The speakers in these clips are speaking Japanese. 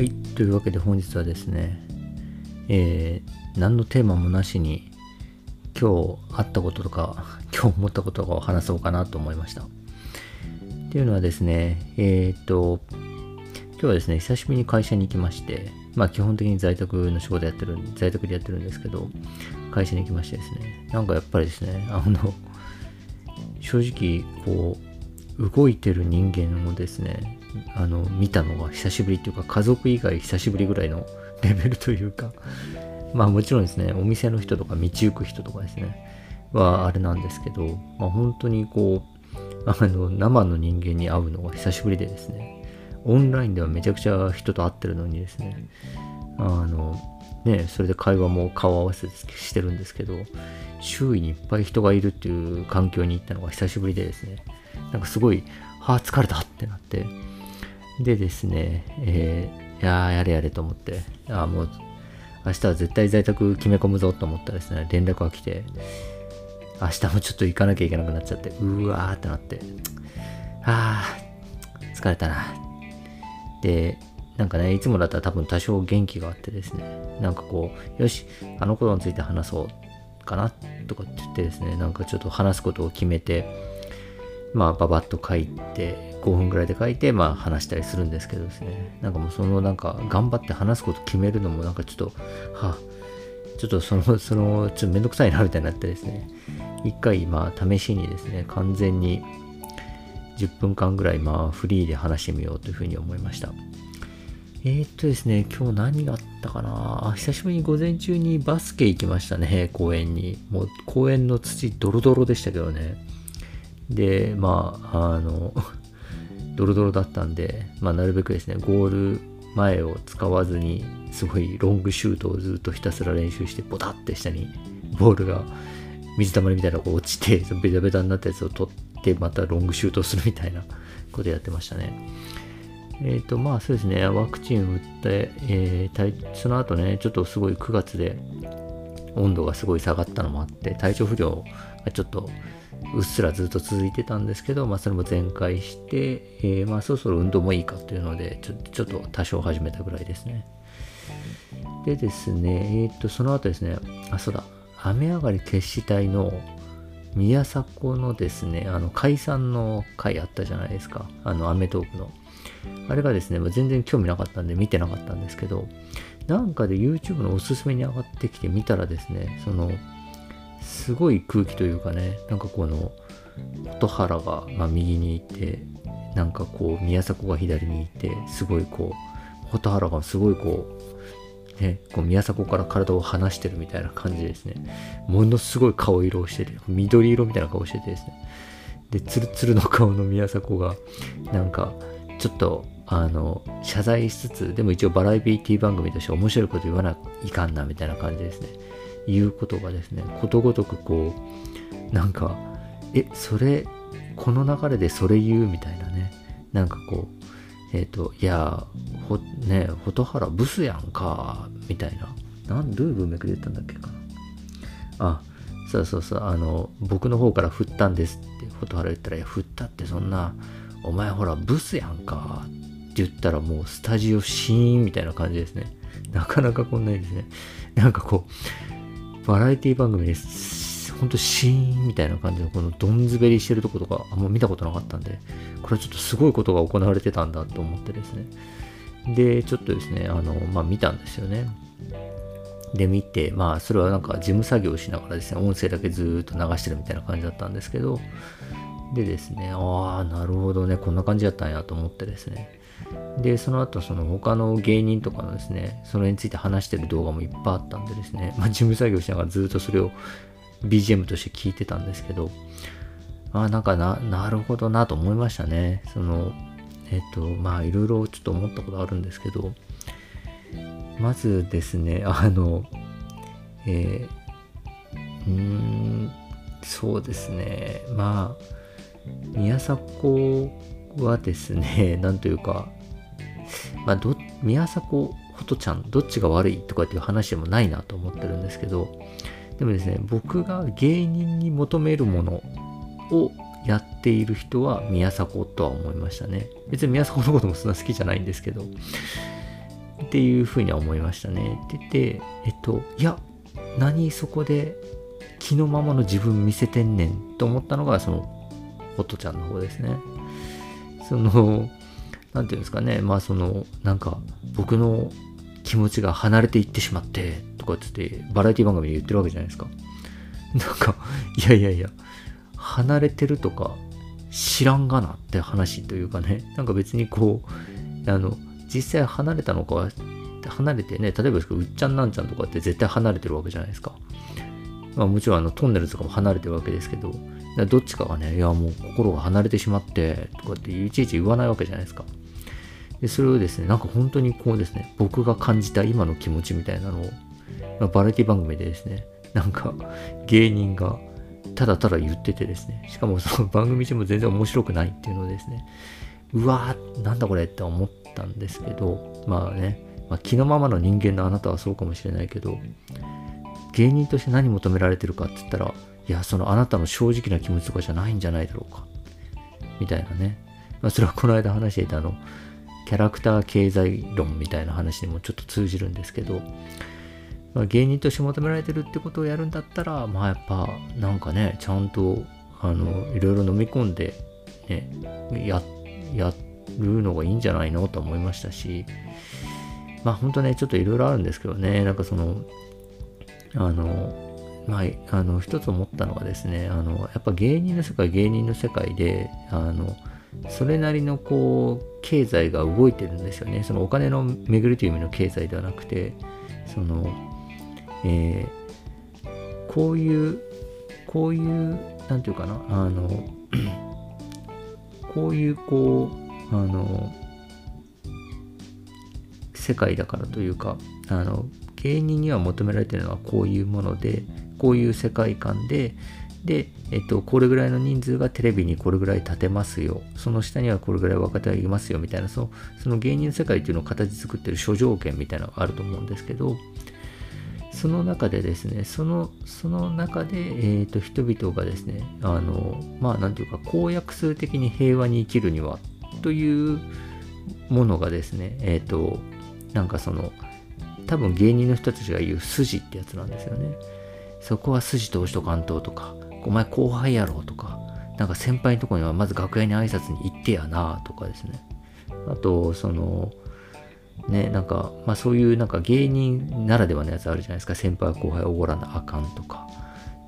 はい。というわけで本日はですね、えー、何のテーマもなしに、今日あったこととか、今日思ったこととかを話そうかなと思いました。っていうのはですね、えっ、と、今日はですね、久しぶりに会社に行きまして、まあ基本的に在宅の仕事やってる、在宅でやってるんですけど、会社に行きましてですね、なんかやっぱりですね、あの、正直、こう、動いてる人間をですね、あの、見たのが久しぶりっていうか、家族以外久しぶりぐらいのレベルというか、まあもちろんですね、お店の人とか道行く人とかですね、はあれなんですけど、まあ本当にこう、あの、生の人間に会うのが久しぶりでですね、オンラインではめちゃくちゃ人と会ってるのにですね、あの、ね、それで会話も顔合わせしてるんですけど、周囲にいっぱい人がいるっていう環境に行ったのが久しぶりでですね、なんかすごい、はあ、疲れたってなって、でですね、えー、いやー、やれやれと思って、あもう、明日は絶対在宅決め込むぞと思ったらですね、連絡が来て、明日もちょっと行かなきゃいけなくなっちゃって、うわーってなって、あー、疲れたな。で、なんかね、いつもだったら多分多少元気があってですね、なんかこう、よし、あのことについて話そうかなとかって言ってですね、なんかちょっと話すことを決めて、まあ、ババッと書いて、5分ぐらいで書いて、まあ、話したりするんですけどですね、なんかもうその、なんか、頑張って話すこと決めるのも、なんかちょっと、はあ、ちょっとその、その、ちょっとめんどくさいな、みたいになってですね、一回、まあ、試しにですね、完全に10分間ぐらい、まあ、フリーで話してみようというふうに思いました。えー、っとですね、今日何があったかな久しぶりに午前中にバスケ行きましたね、公園に。もう公園の土ドロドロでしたけどね。で、まあ、あの、ドロドロだったんで、まあ、なるべくですね、ゴール前を使わずに、すごいロングシュートをずっとひたすら練習して、ボタって下にボールが水たまりみたいなのが落ちて、ベタベタになったやつを取って、またロングシュートをするみたいなことやってましたね。えっ、ー、と、まあそうですね、ワクチン打って、えー、その後ね、ちょっとすごい9月で温度がすごい下がったのもあって、体調不良がちょっとうっすらずっと続いてたんですけど、まあそれも全開して、えー、まあそろそろ運動もいいかというので、ちょちょっと多少始めたぐらいですね。でですね、えっ、ー、と、その後ですね、あ、そうだ、雨上がり決死隊の宮迫のですね、あの解散の回あったじゃないですか。あの、アメトークの。あれがですね、まあ、全然興味なかったんで見てなかったんですけど、なんかで YouTube のおすすめに上がってきて見たらですね、その、すごい空気というかね、なんかこの、蛍原が、まあ、右にいて、なんかこう、宮迫が左にいて、すごいこう、蛍原がすごいこう、ね、こう宮迫から体を離してるみたいな感じですね。ものすごい顔色をしてて、緑色みたいな顔しててですね。で、ツルツルの顔の宮迫が、なんか、ちょっと、あの、謝罪しつつ、でも一応バラエティ番組として面白いこと言わないかんな、みたいな感じですね。言うことがですね、ことごとくこう、なんか、え、それ、この流れでそれ言うみたいなね。なんかこう、えっ、ー、と、いや、ほ、ね、蛍原ブスやんか、みたいな。なん、どういう文脈で言ったんだっけかな。あ、そうそうそう、あの、僕の方から振ったんですって、蛍原言ったら、いや、振ったってそんな、お前ほらブスやんかって言ったらもうスタジオシーンみたいな感じですね。なかなかこんなにですね。なんかこう、バラエティ番組です。ほんとシーンみたいな感じのこのどんずべりしてるとことかあんま見たことなかったんで、これはちょっとすごいことが行われてたんだと思ってですね。で、ちょっとですね、あの、まあ見たんですよね。で見て、まあそれはなんか事務作業しながらですね、音声だけずっと流してるみたいな感じだったんですけど、でですね、ああ、なるほどね、こんな感じだったんやと思ってですね。で、その後、その他の芸人とかのですね、それについて話してる動画もいっぱいあったんでですね、まあ、事務作業しながらずっとそれを BGM として聞いてたんですけど、ああ、なんかな、なるほどなと思いましたね。その、えっ、と、まあ、いろいろちょっと思ったことあるんですけど、まずですね、あの、えー、うーん、そうですね、まあ、宮迫はですね、なんというか、まあ、ど、宮迫ほとちゃん、どっちが悪いとかっていう話でもないなと思ってるんですけど、でもですね、僕が芸人に求めるものをやっている人は宮迫とは思いましたね。別に宮迫のこともそんな好きじゃないんですけど、っていうふうには思いましたね。って言って、えっと、いや、何そこで気のままの自分見せてんねんと思ったのが、その、ホットちゃんの方ですね。その、なんていうんですかね、まあその、なんか、僕の気持ちが離れていってしまって、とかつって、バラエティ番組で言ってるわけじゃないですか。なんか、いやいやいや、離れてるとか、知らんがなって話というかね、なんか別にこう、あの、実際離れたのかは、離れてね、例えばですけど、うっちゃんなんちゃんとかって絶対離れてるわけじゃないですか。まあもちろんあのトンネルとかも離れてるわけですけど、どっちかがね、いやもう心が離れてしまってとかっていちいち言わないわけじゃないですか。で、それをですね、なんか本当にこうですね、僕が感じた今の気持ちみたいなのを、まあ、バラエティ番組でですね、なんか芸人がただただ言っててですね、しかもその番組中も全然面白くないっていうのをですね、うわー、なんだこれって思ったんですけど、まあね、まあ、気のままの人間のあなたはそうかもしれないけど、芸人として何求められてるかって言ったら、いや、そのあなたの正直な気持ちとかじゃないんじゃないだろうか。みたいなね。まあ、それはこの間話していたあの、キャラクター経済論みたいな話にもちょっと通じるんですけど、まあ、芸人として求められてるってことをやるんだったら、まあやっぱなんかね、ちゃんとあのいろいろ飲み込んで、ね、ややるのがいいんじゃないのと思いましたし、まあ本当ね、ちょっといろいろあるんですけどね、なんかその、あの、まあ、あの、一つ思ったのはですね、あの、やっぱ芸人の世界、芸人の世界で、あの、それなりのこう経済が動いてるんですよね。そのお金の巡りという意味の経済ではなくて、その、えー、こういう、こういう、なんていうかな、あの、こういうこう、あの、世界だからというか、あの、芸人には求められてるのはこういうもので、こういう世界観で、で、えっと、これぐらいの人数がテレビにこれぐらい立てますよ。その下にはこれぐらい若手がいますよ、みたいな、そのその芸人の世界っていうのを形作ってる諸条件みたいなのがあると思うんですけど、その中でですね、その、その中で、えーと、人々がですね、あの、まあ、なんていうか、公約数的に平和に生きるには、というものがですね、えっ、ー、と、なんかその、多分芸人の人たちが言う筋ってやつなんですよね。そこは筋通しと関東とか、お前後輩やろとか、なんか先輩のとこにはまず楽屋に挨拶に行ってやなとかですね。あと、その、ね、なんか、まあそういうなんか芸人ならではのやつあるじゃないですか。先輩後輩おごらなあかんとか。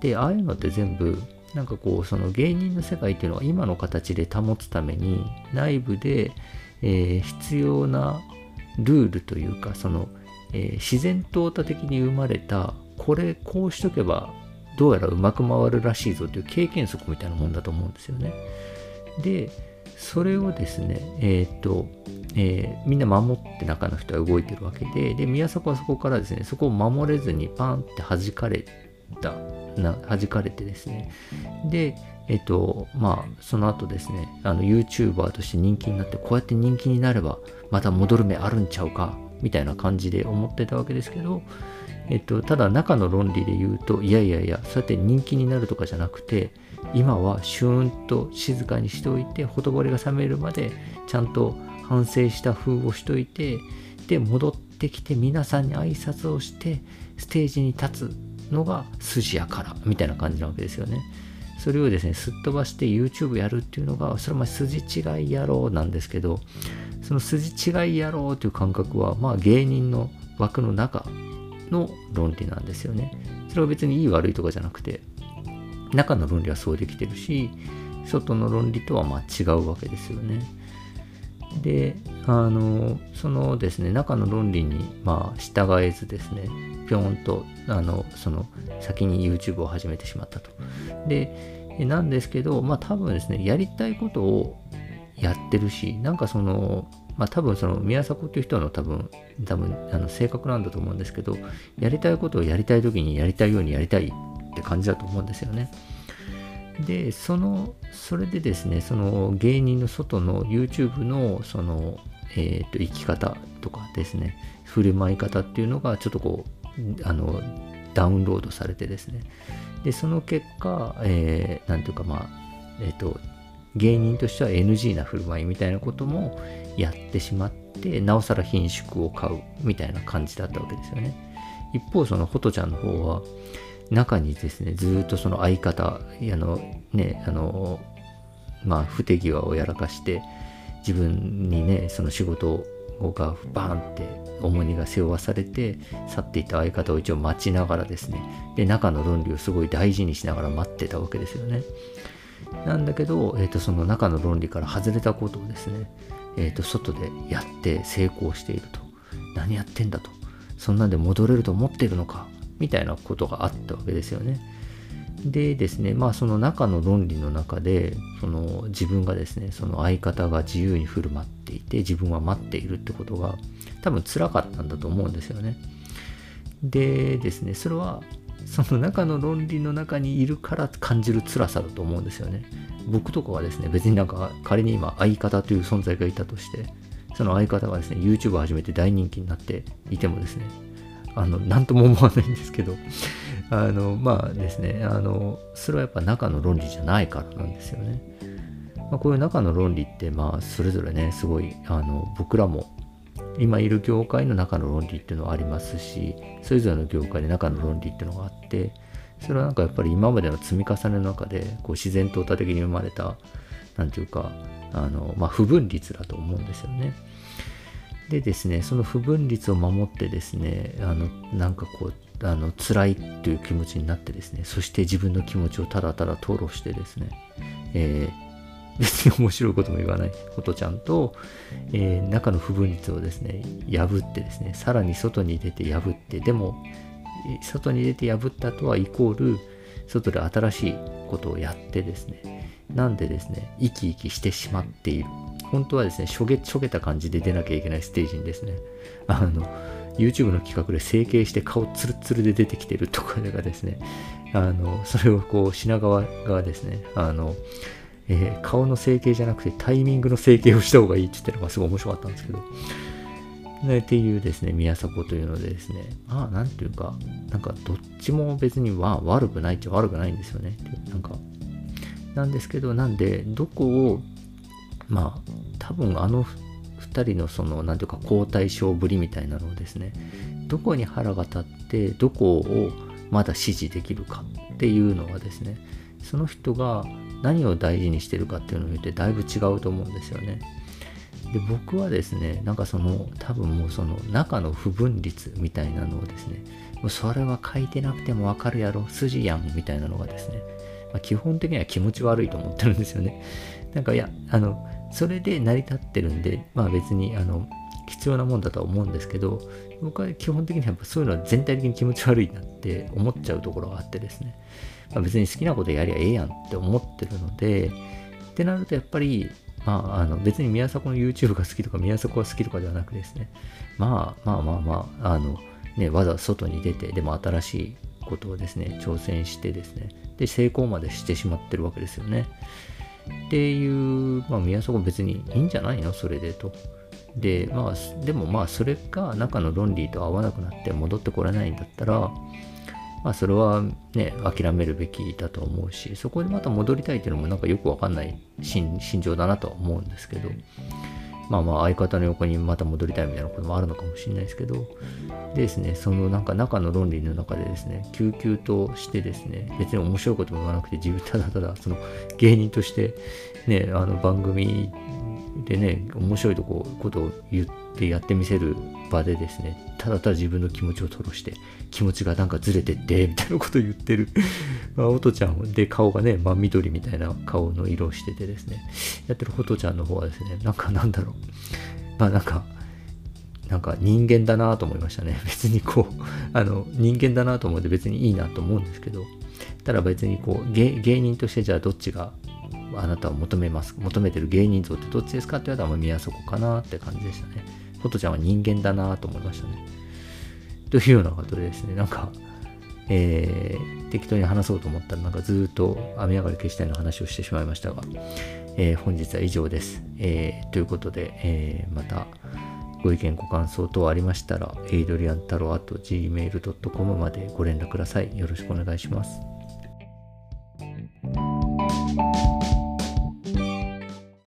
で、ああいうのって全部、なんかこう、その芸人の世界っていうのは今の形で保つために、内部で、えー、必要なルールというか、その、えー、自然淘汰的に生まれた、これこうしとけばどうやらうまく回るらしいぞという経験則みたいなもんだと思うんですよね。で、それをですね、えっ、と、えー、みんな守って中の人は動いてるわけで、で、宮迫はそこからですね、そこを守れずにパンって弾かれた、な弾かれてですね、で、えっ、と、まあ、その後ですね、あの、YouTuber として人気になって、こうやって人気になれば、また戻る目あるんちゃうか、みたいな感じで思ってたわけですけど、えっと、ただ中の論理で言うと、いやいやいや、そうやって人気になるとかじゃなくて、今はシューンと静かにしておいて、ほとぼりが冷めるまで、ちゃんと反省した風をしといて、で、戻ってきて皆さんに挨拶をして、ステージに立つのが筋やから、みたいな感じなわけですよね。それをですね、すっ飛ばして YouTube やるっていうのが、それはまあ筋違いやろうなんですけど、その筋違いやろうという感覚は、まあ芸人の枠の中の論理なんですよね。それは別にいい悪いとかじゃなくて、中の論理はそうできてるし、外の論理とはまあ違うわけですよね。で、あの、そのですね、中の論理にまあ従えずですね、ぴょんと、あの、その先に YouTube を始めてしまったと。で、なんですけど、まあ多分ですね、やりたいことをやってるし、なんかその、まあ多分その宮迫っていう人の多分、多分あの性格なんだと思うんですけど、やりたいことをやりたい時にやりたいようにやりたいって感じだと思うんですよね。で、その、それでですね、その芸人の外の YouTube のその、えっ、ー、と、生き方とかですね、振る舞い方っていうのがちょっとこう、あの、ダウンロードされてですね。で、その結果、えー、ていうかまあ、えっ、ー、と、芸人としては NG な振る舞いみたいなこともやってしまってなおさら品縮を買うみたいな感じだったわけですよね。一方そのホトちゃんの方は中にですねずっとその相方あのねあのまあ不手際をやらかして自分にねその仕事がバーンって重荷が背負わされて去っていた相方を一応待ちながらですねで中の論理をすごい大事にしながら待ってたわけですよね。なんだけど、えーと、その中の論理から外れたことをですね、えーと、外でやって成功していると。何やってんだと。そんなんで戻れると思ってるのか。みたいなことがあったわけですよね。でですね、まあその中の論理の中で、その自分がですね、その相方が自由に振る舞っていて、自分は待っているってことが多分辛かったんだと思うんですよね。でですね、それはその中の論理の中にいるから感じる辛さだと思うんですよね。僕とかはですね、別になんか仮に今相方という存在がいたとして、その相方がですね、YouTube を始めて大人気になっていてもですね、あの、なんとも思わないんですけど、あの、まあですね、あの、それはやっぱ中の論理じゃないからなんですよね。まあ、こういう中の論理って、まあ、それぞれね、すごい、あの、僕らも、今いる業界の中の論理っていうのはありますし、それぞれの業界で中の論理っていうのがあって、それはなんかやっぱり今までの積み重ねの中で、こう自然淘汰的に生まれた、なんていうか、あの、まあ、不分率だと思うんですよね。でですね、その不分率を守ってですね、あの、なんかこう、あの辛いという気持ちになってですねそして自分の気持ちをただただ吐露してですね、えー、別に面白いことも言わない。ことちゃんと、えー、中の不分率をですね破ってですねさらに外に出て破ってでも外に出て破ったとはイコール外で新しいことをやってですねなんでですね生き生きしてしまっている。本当はですねしょげしょげた感じで出なきゃいけないステージにですねあの YouTube の企画で整形して顔ツルツルで出てきてるとかがですね、あの、それをこう品川がですね、あの、えー、顔の整形じゃなくてタイミングの整形をした方がいいって言ってるのがすごい面白かったんですけど、ね、っていうですね、宮迫というのでですね、まあなんていうか、なんかどっちも別には悪くないっちゃ悪くないんですよね。なんか、なんですけど、なんで、どこを、まあ、多分あの2人のその何ていうか交代症ぶりみたいなのをですねどこに腹が立ってどこをまだ支持できるかっていうのはですねその人が何を大事にしてるかっていうのによってだいぶ違うと思うんですよね。で僕はですねなんかその多分もうその中の不分率みたいなのをですねもうそれは書いてなくてもわかるやろ筋やんみたいなのがですね、まあ、基本的には気持ち悪いと思ってるんですよね。なんかいやあのそれで成り立ってるんで、まあ別に、あの、必要なもんだとは思うんですけど、僕は基本的にやっぱそういうのは全体的に気持ち悪いなって思っちゃうところがあってですね、まあ、別に好きなことやりゃええやんって思ってるので、ってなるとやっぱり、まあ、あの別に宮迫の YouTube が好きとか宮迫が好きとかではなくですね、まあまあまあまあ、あの、ね、わざわざ外に出て、でも新しいことをですね、挑戦してですね、で、成功までしてしまってるわけですよね。っていう、まあ、宮迫別にいいんじゃないの？それでと。で、まあ、でもまあ、それが中の論理と合わなくなって戻ってこれないんだったら、まあ、それはね、諦めるべきだと思うし、そこでまた戻りたいっていうのもなんかよくわかんない心情だなとは思うんですけど、まあまあ相方の横にまた戻りたいみたいなこともあるのかもしれないですけど、でですね、そのなんか中の論理の中でですね、救急としてですね、別に面白いことも言わなくて、自分ただただその芸人としてね、あの番組でね、面白いとこことを言ってやってみせる場でですね、ただただ自分の気持ちを吐露して、気持ちがなんかずれてって、みたいなことを言ってる。まあ、おとちゃんで顔がね、真緑みたいな顔の色をしててですね、やってるほとちゃんの方はですね、なんかなんだろう。まあなんか、なんか人間だなと思いましたね。別にこう、あの、人間だなと思って別にいいなと思うんですけど、ただ別にこう芸、芸人としてじゃあどっちがあなたを求めます、求めてる芸人像ってどっちですかって言われたら宮迫かなって感じでしたね。フォトちゃんは人間だなと思いましたね。というようなことでですね、なんか、えー、適当に話そうと思ったら、なんかずっと雨上がり消したいの話をしてしまいましたが、えー、本日は以上です。えー、ということで、えまたご意見ご感想等ありましたら、エイドリアン太郎 at gmail.com までご連絡ください。よろしくお願いします。